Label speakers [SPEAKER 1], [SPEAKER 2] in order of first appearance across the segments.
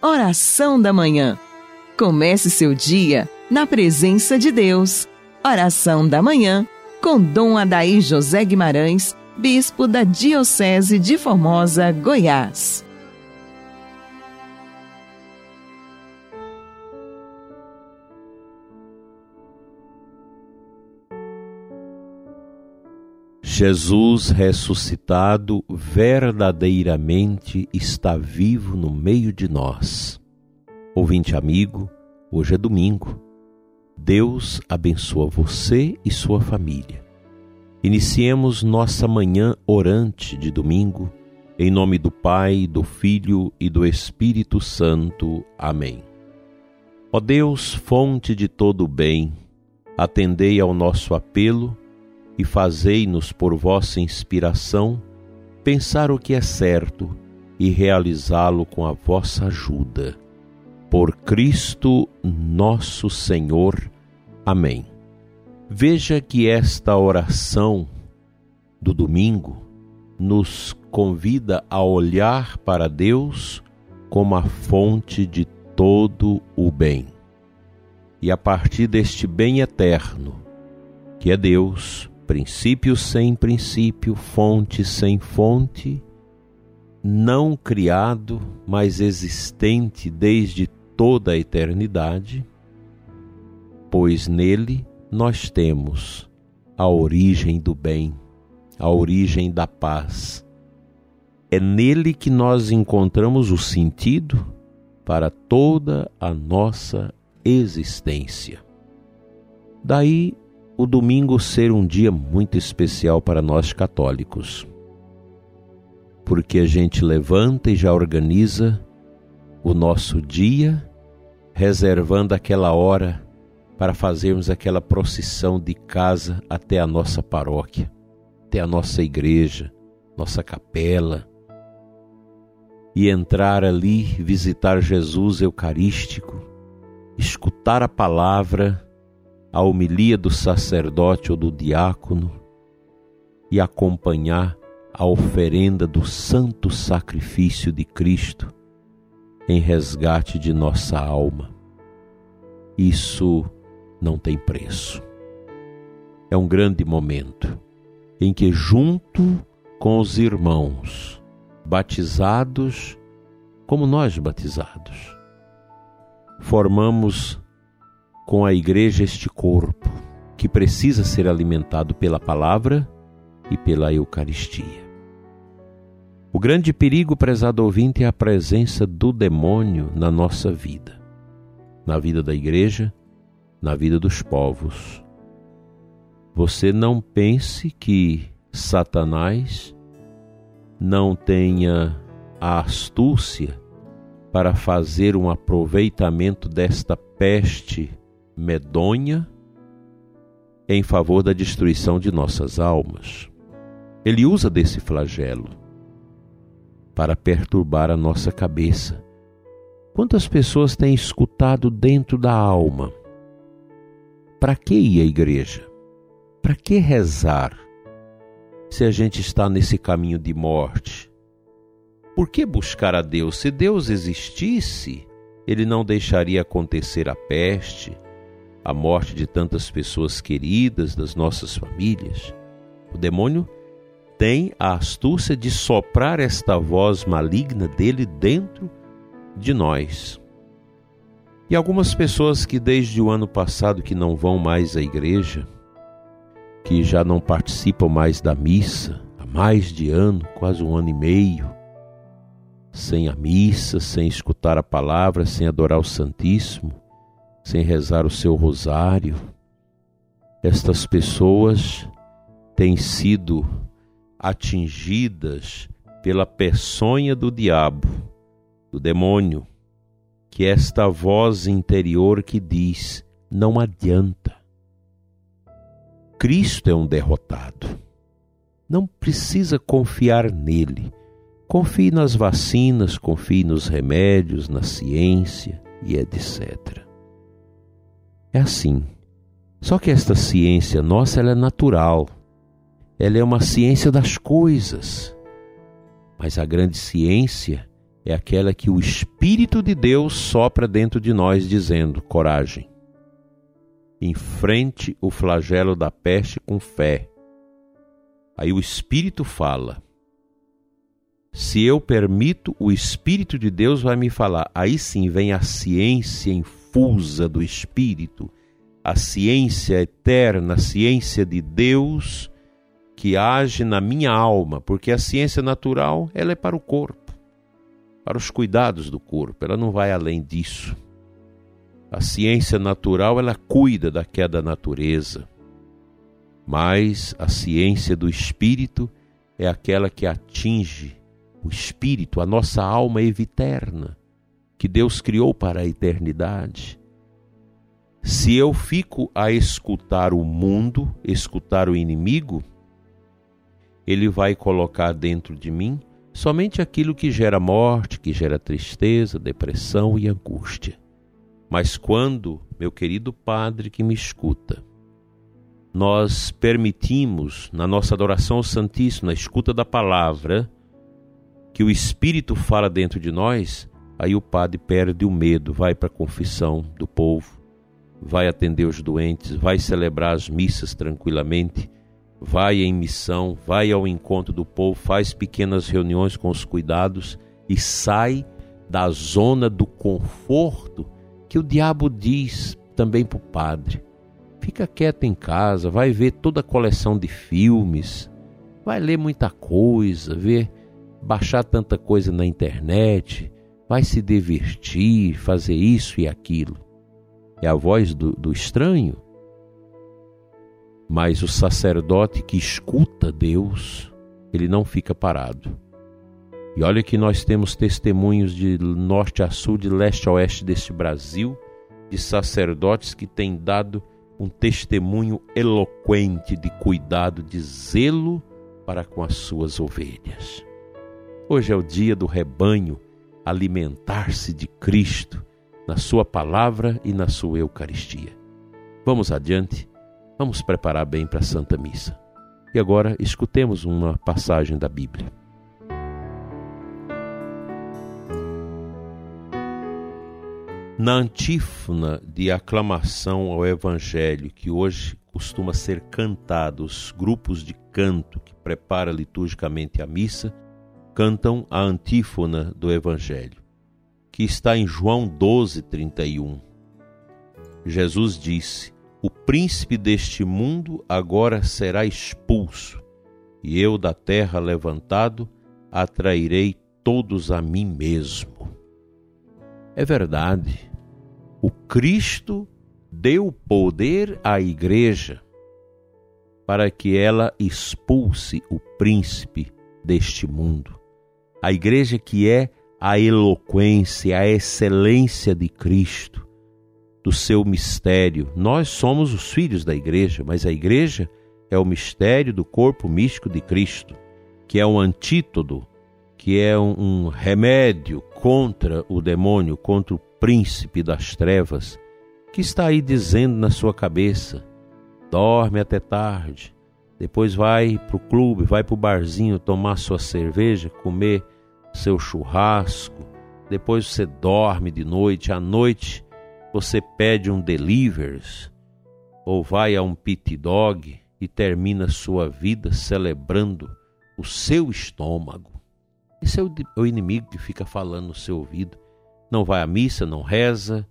[SPEAKER 1] Oração da Manhã. Comece seu dia na presença de Deus. Oração da Manhã com Dom Adaí José Guimarães, Bispo da Diocese de Formosa, Goiás.
[SPEAKER 2] Jesus ressuscitado verdadeiramente está vivo no meio de nós. Ouvinte amigo, hoje é domingo. Deus abençoa você e sua família. Iniciemos nossa manhã orante de domingo, em nome do Pai, do Filho e do Espírito Santo. Amém. Ó Deus, fonte de todo o bem, atendei ao nosso apelo e fazei-nos por vossa inspiração pensar o que é certo e realizá-lo com a vossa ajuda. Por Cristo nosso Senhor. Amém. Veja que esta oração do domingo nos convida a olhar para Deus como a fonte de todo o bem. E a partir deste bem eterno, que é Deus, princípio sem princípio, fonte sem fonte, não criado, mas existente desde toda a eternidade, pois nele nós temos a origem do bem, a origem da paz. É nele que nós encontramos o sentido para toda a nossa existência. Daí o domingo ser um dia muito especial para nós católicos. Porque a gente levanta e já organiza o nosso dia, reservando aquela hora para fazermos aquela procissão de casa até a nossa paróquia, até a nossa igreja, nossa capela, e entrar ali, visitar Jesus Eucarístico, escutar a palavra a homilia do sacerdote ou do diácono e acompanhar a oferenda do santo sacrifício de Cristo em resgate de nossa alma. Isso não tem preço. É um grande momento em que, junto com os irmãos batizados, como nós batizados, formamos com a igreja este corpo que precisa ser alimentado pela palavra e pela Eucaristia. O grande perigo, prezado ouvinte, é a presença do demônio na nossa vida, na vida da igreja, na vida dos povos. Você não pense que Satanás não tenha a astúcia para fazer um aproveitamento desta peste medonha em favor da destruição de nossas almas. Ele usa desse flagelo para perturbar a nossa cabeça. Quantas pessoas têm escutado dentro da alma? Para que ir à igreja? Para que rezar? Se a gente está nesse caminho de morte, por que buscar a Deus? Se Deus existisse, ele não deixaria acontecer a peste, a morte de tantas pessoas queridas das nossas famílias. O demônio tem a astúcia de soprar esta voz maligna dele dentro de nós. E algumas pessoas que desde o ano passado que não vão mais à igreja, que já não participam mais da missa há mais de ano, quase um ano e meio, sem a missa, sem escutar a palavra, sem adorar o Santíssimo, sem rezar o seu rosário. Estas pessoas têm sido atingidas pela peçonha do diabo, do demônio, que é esta voz interior que diz: não adianta. Cristo é um derrotado. Não precisa confiar nele. Confie nas vacinas, confie nos remédios, na ciência e etc. É assim. Só que esta ciência nossa ela é natural. Ela é uma ciência das coisas. Mas a grande ciência é aquela que o Espírito de Deus sopra dentro de nós, dizendo: coragem. Enfrente o flagelo da peste com fé. Aí o Espírito fala. Se eu permito, o Espírito de Deus vai me falar. Aí sim vem a ciência infusa do Espírito, a ciência eterna, a ciência de Deus que age na minha alma, porque a ciência natural ela é para o corpo, para os cuidados do corpo, ela não vai além disso. A ciência natural ela cuida da queda da natureza, mas a ciência do espírito é aquela que atinge o espírito, a nossa alma eviterna, que Deus criou para a eternidade. Se eu fico a escutar o mundo, escutar o inimigo, ele vai colocar dentro de mim somente aquilo que gera morte, que gera tristeza, depressão e angústia. Mas quando, meu querido Padre que me escuta, nós permitimos na nossa adoração ao Santíssimo, na escuta da palavra, que o Espírito fala dentro de nós, aí o Padre perde o medo, vai para a confissão do povo, vai atender os doentes, vai celebrar as missas tranquilamente vai em missão, vai ao encontro do povo, faz pequenas reuniões com os cuidados e sai da zona do conforto que o diabo diz também para o padre. Fica quieto em casa, vai ver toda a coleção de filmes, vai ler muita coisa, ver, baixar tanta coisa na internet, vai se divertir, fazer isso e aquilo. É a voz do, do estranho mas o sacerdote que escuta Deus, ele não fica parado. E olha que nós temos testemunhos de norte a sul, de leste a oeste deste Brasil, de sacerdotes que têm dado um testemunho eloquente de cuidado, de zelo para com as suas ovelhas. Hoje é o dia do rebanho alimentar-se de Cristo na Sua palavra e na Sua Eucaristia. Vamos adiante Vamos preparar bem para a Santa Missa. E agora escutemos uma passagem da Bíblia. Na antífona de aclamação ao Evangelho, que hoje costuma ser cantado, os grupos de canto que prepara liturgicamente a missa, cantam a antífona do Evangelho, que está em João 12, 31. Jesus disse: o príncipe deste mundo agora será expulso, e eu da terra levantado atrairei todos a mim mesmo. É verdade, o Cristo deu poder à igreja para que ela expulse o príncipe deste mundo. A igreja que é a eloquência, a excelência de Cristo do seu mistério. Nós somos os filhos da igreja, mas a igreja é o mistério do corpo místico de Cristo, que é um antídoto, que é um, um remédio contra o demônio, contra o príncipe das trevas, que está aí dizendo na sua cabeça: dorme até tarde, depois vai para o clube, vai para o barzinho tomar sua cerveja, comer seu churrasco, depois você dorme de noite, à noite você pede um delivers ou vai a um pit dog e termina sua vida celebrando o seu estômago. Esse é o inimigo que fica falando no seu ouvido. Não vai à missa, não reza,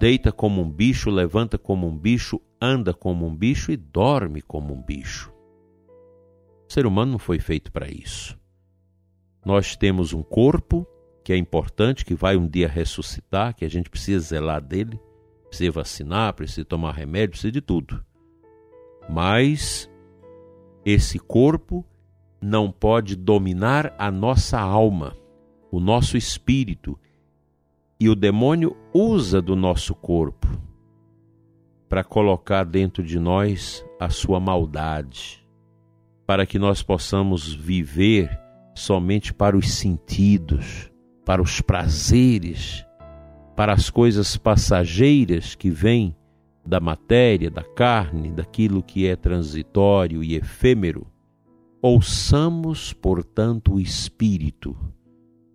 [SPEAKER 2] deita como um bicho, levanta como um bicho, anda como um bicho e dorme como um bicho. O ser humano não foi feito para isso. Nós temos um corpo que é importante, que vai um dia ressuscitar, que a gente precisa zelar dele, precisa vacinar, precisa tomar remédio, precisa de tudo. Mas esse corpo não pode dominar a nossa alma, o nosso espírito. E o demônio usa do nosso corpo para colocar dentro de nós a sua maldade, para que nós possamos viver somente para os sentidos, para os prazeres, para as coisas passageiras que vêm da matéria, da carne, daquilo que é transitório e efêmero. Ouçamos, portanto, o Espírito,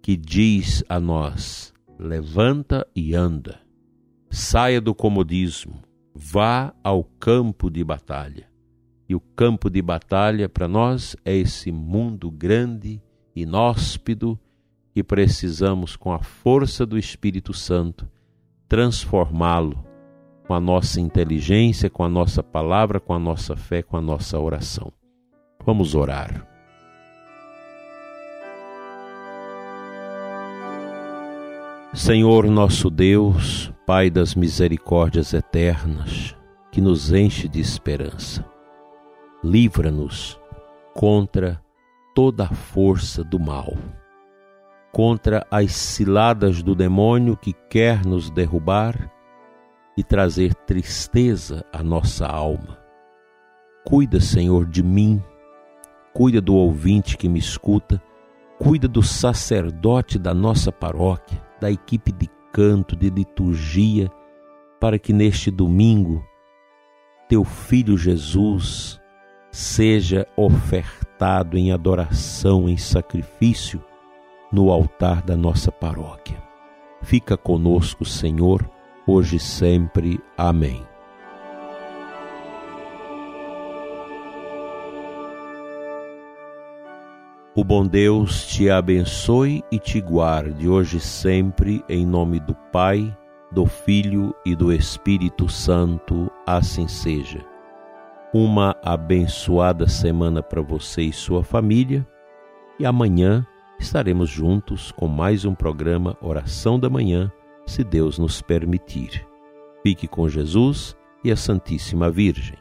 [SPEAKER 2] que diz a nós: levanta e anda, saia do comodismo, vá ao campo de batalha. E o campo de batalha para nós é esse mundo grande, inóspido, que precisamos, com a força do Espírito Santo, transformá-lo com a nossa inteligência, com a nossa palavra, com a nossa fé, com a nossa oração. Vamos orar. Senhor nosso Deus, Pai das misericórdias eternas, que nos enche de esperança, livra-nos contra toda a força do mal, contra as ciladas do demônio que quer nos derrubar e trazer tristeza à nossa alma. Cuida, Senhor, de mim, cuida do ouvinte que me escuta, cuida do sacerdote da nossa paróquia da equipe de canto, de liturgia, para que neste domingo teu filho Jesus seja ofertado em adoração, em sacrifício no altar da nossa paróquia. Fica conosco, Senhor, hoje e sempre. Amém. O bom Deus te abençoe e te guarde hoje e sempre, em nome do Pai, do Filho e do Espírito Santo, assim seja. Uma abençoada semana para você e sua família, e amanhã estaremos juntos com mais um programa Oração da Manhã, se Deus nos permitir. Fique com Jesus e a Santíssima Virgem.